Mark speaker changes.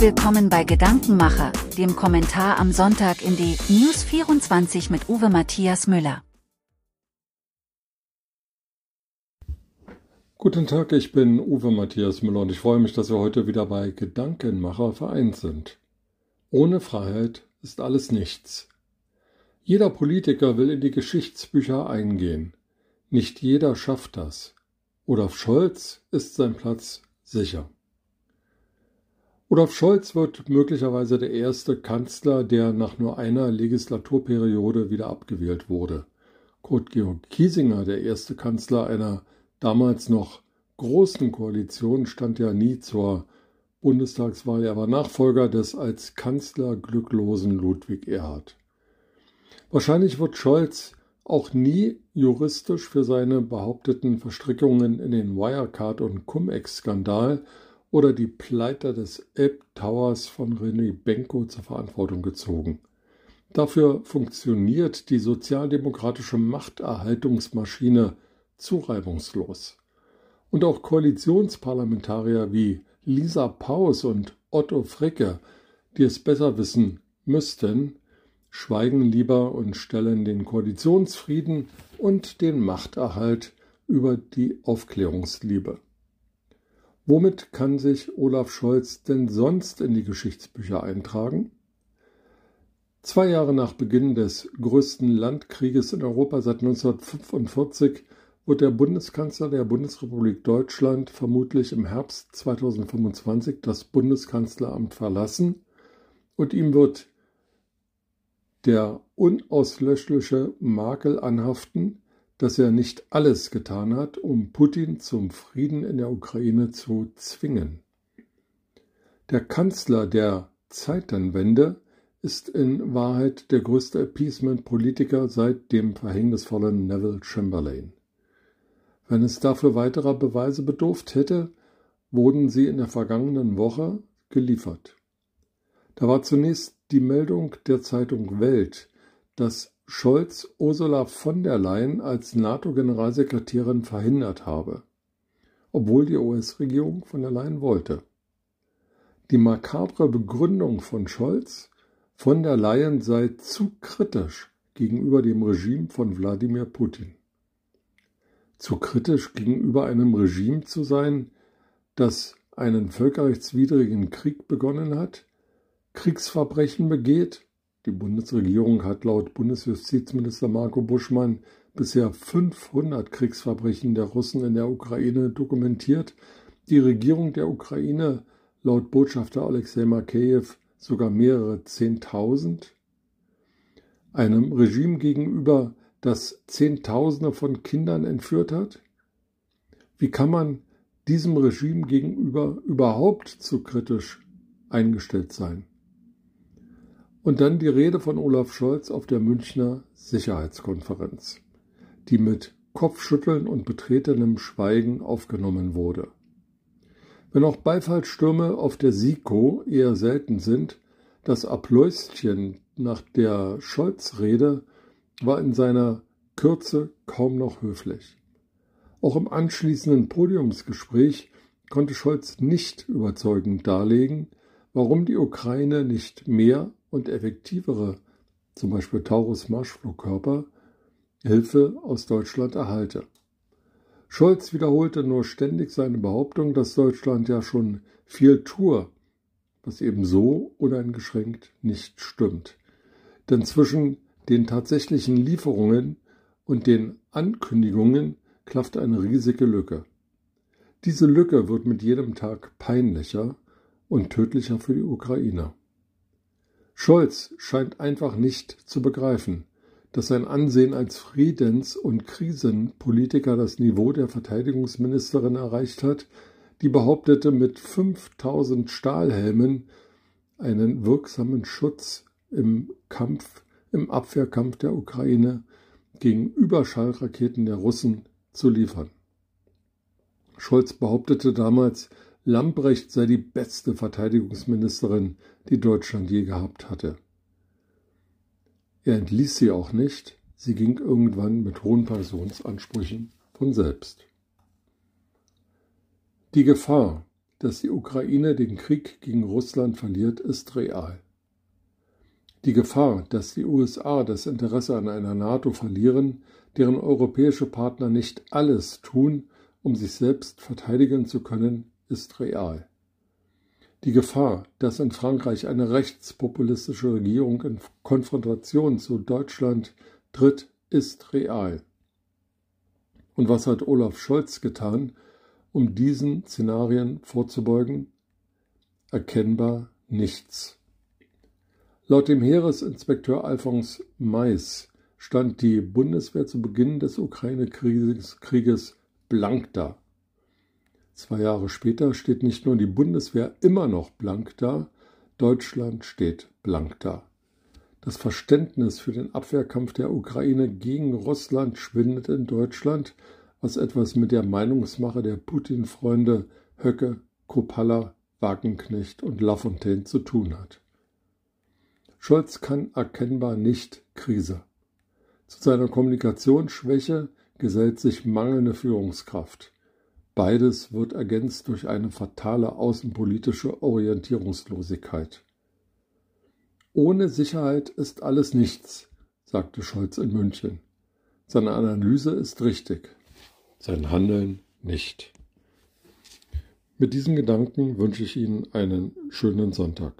Speaker 1: willkommen bei Gedankenmacher, dem Kommentar am Sonntag in die News 24 mit Uwe Matthias Müller.
Speaker 2: Guten Tag, ich bin Uwe Matthias Müller und ich freue mich, dass wir heute wieder bei Gedankenmacher vereint sind. Ohne Freiheit ist alles nichts. Jeder Politiker will in die Geschichtsbücher eingehen. Nicht jeder schafft das. Olaf Scholz ist sein Platz sicher. Olaf Scholz wird möglicherweise der erste Kanzler, der nach nur einer Legislaturperiode wieder abgewählt wurde. Kurt Georg Kiesinger, der erste Kanzler einer damals noch großen Koalition, stand ja nie zur Bundestagswahl. Er war Nachfolger des als Kanzler glücklosen Ludwig Erhard. Wahrscheinlich wird Scholz auch nie juristisch für seine behaupteten Verstrickungen in den Wirecard- und Cum-Ex-Skandal oder die Pleite des Elb Towers von René Benko zur Verantwortung gezogen. Dafür funktioniert die sozialdemokratische Machterhaltungsmaschine zu reibungslos. Und auch Koalitionsparlamentarier wie Lisa Paus und Otto Fricke, die es besser wissen müssten, schweigen lieber und stellen den Koalitionsfrieden und den Machterhalt über die Aufklärungsliebe. Womit kann sich Olaf Scholz denn sonst in die Geschichtsbücher eintragen? Zwei Jahre nach Beginn des größten Landkrieges in Europa seit 1945 wird der Bundeskanzler der Bundesrepublik Deutschland vermutlich im Herbst 2025 das Bundeskanzleramt verlassen und ihm wird der unauslöschliche Makel anhaften, dass er nicht alles getan hat, um Putin zum Frieden in der Ukraine zu zwingen. Der Kanzler der Zeitenwende ist in Wahrheit der größte Appeasement-Politiker seit dem verhängnisvollen Neville Chamberlain. Wenn es dafür weiterer Beweise bedurft hätte, wurden sie in der vergangenen Woche geliefert. Da war zunächst die Meldung der Zeitung Welt, dass Scholz Ursula von der Leyen als NATO-Generalsekretärin verhindert habe, obwohl die US-Regierung von der Leyen wollte. Die makabre Begründung von Scholz, von der Leyen sei zu kritisch gegenüber dem Regime von Wladimir Putin zu kritisch gegenüber einem Regime zu sein, das einen völkerrechtswidrigen Krieg begonnen hat, Kriegsverbrechen begeht. Die Bundesregierung hat laut Bundesjustizminister Marco Buschmann bisher 500 Kriegsverbrechen der Russen in der Ukraine dokumentiert. Die Regierung der Ukraine laut Botschafter Alexei Makeyev sogar mehrere Zehntausend. Einem Regime gegenüber, das Zehntausende von Kindern entführt hat? Wie kann man diesem Regime gegenüber überhaupt zu kritisch eingestellt sein? Und dann die Rede von Olaf Scholz auf der Münchner Sicherheitskonferenz, die mit Kopfschütteln und betretenem Schweigen aufgenommen wurde. Wenn auch Beifallstürme auf der SIKO eher selten sind, das Applausschen nach der Scholz-Rede war in seiner Kürze kaum noch höflich. Auch im anschließenden Podiumsgespräch konnte Scholz nicht überzeugend darlegen, warum die Ukraine nicht mehr und effektivere, zum Beispiel Taurus-Marschflugkörper, Hilfe aus Deutschland erhalte. Scholz wiederholte nur ständig seine Behauptung, dass Deutschland ja schon viel tue, was eben so uneingeschränkt nicht stimmt. Denn zwischen den tatsächlichen Lieferungen und den Ankündigungen klafft eine riesige Lücke. Diese Lücke wird mit jedem Tag peinlicher und tödlicher für die Ukrainer. Scholz scheint einfach nicht zu begreifen, dass sein Ansehen als Friedens- und Krisenpolitiker das Niveau der Verteidigungsministerin erreicht hat, die behauptete, mit 5000 Stahlhelmen einen wirksamen Schutz im Kampf im Abwehrkampf der Ukraine gegen Überschallraketen der Russen zu liefern. Scholz behauptete damals, Lambrecht sei die beste Verteidigungsministerin, die Deutschland je gehabt hatte. Er entließ sie auch nicht, sie ging irgendwann mit hohen Pensionsansprüchen von selbst. Die Gefahr, dass die Ukraine den Krieg gegen Russland verliert, ist real. Die Gefahr, dass die USA das Interesse an einer NATO verlieren, deren europäische Partner nicht alles tun, um sich selbst verteidigen zu können, ist real. Die Gefahr, dass in Frankreich eine rechtspopulistische Regierung in Konfrontation zu Deutschland tritt, ist real. Und was hat Olaf Scholz getan, um diesen Szenarien vorzubeugen? Erkennbar nichts. Laut dem Heeresinspekteur Alphons Mais stand die Bundeswehr zu Beginn des Ukraine-Krieges blank da. Zwei Jahre später steht nicht nur die Bundeswehr immer noch blank da, Deutschland steht blank da. Das Verständnis für den Abwehrkampf der Ukraine gegen Russland schwindet in Deutschland, was etwas mit der Meinungsmache der Putin-Freunde Höcke, Kopalla, Wagenknecht und Lafontaine zu tun hat. Scholz kann erkennbar nicht Krise. Zu seiner Kommunikationsschwäche gesellt sich mangelnde Führungskraft. Beides wird ergänzt durch eine fatale außenpolitische Orientierungslosigkeit. Ohne Sicherheit ist alles nichts, sagte Scholz in München. Seine Analyse ist richtig, sein Handeln nicht. Mit diesen Gedanken wünsche ich Ihnen einen schönen Sonntag.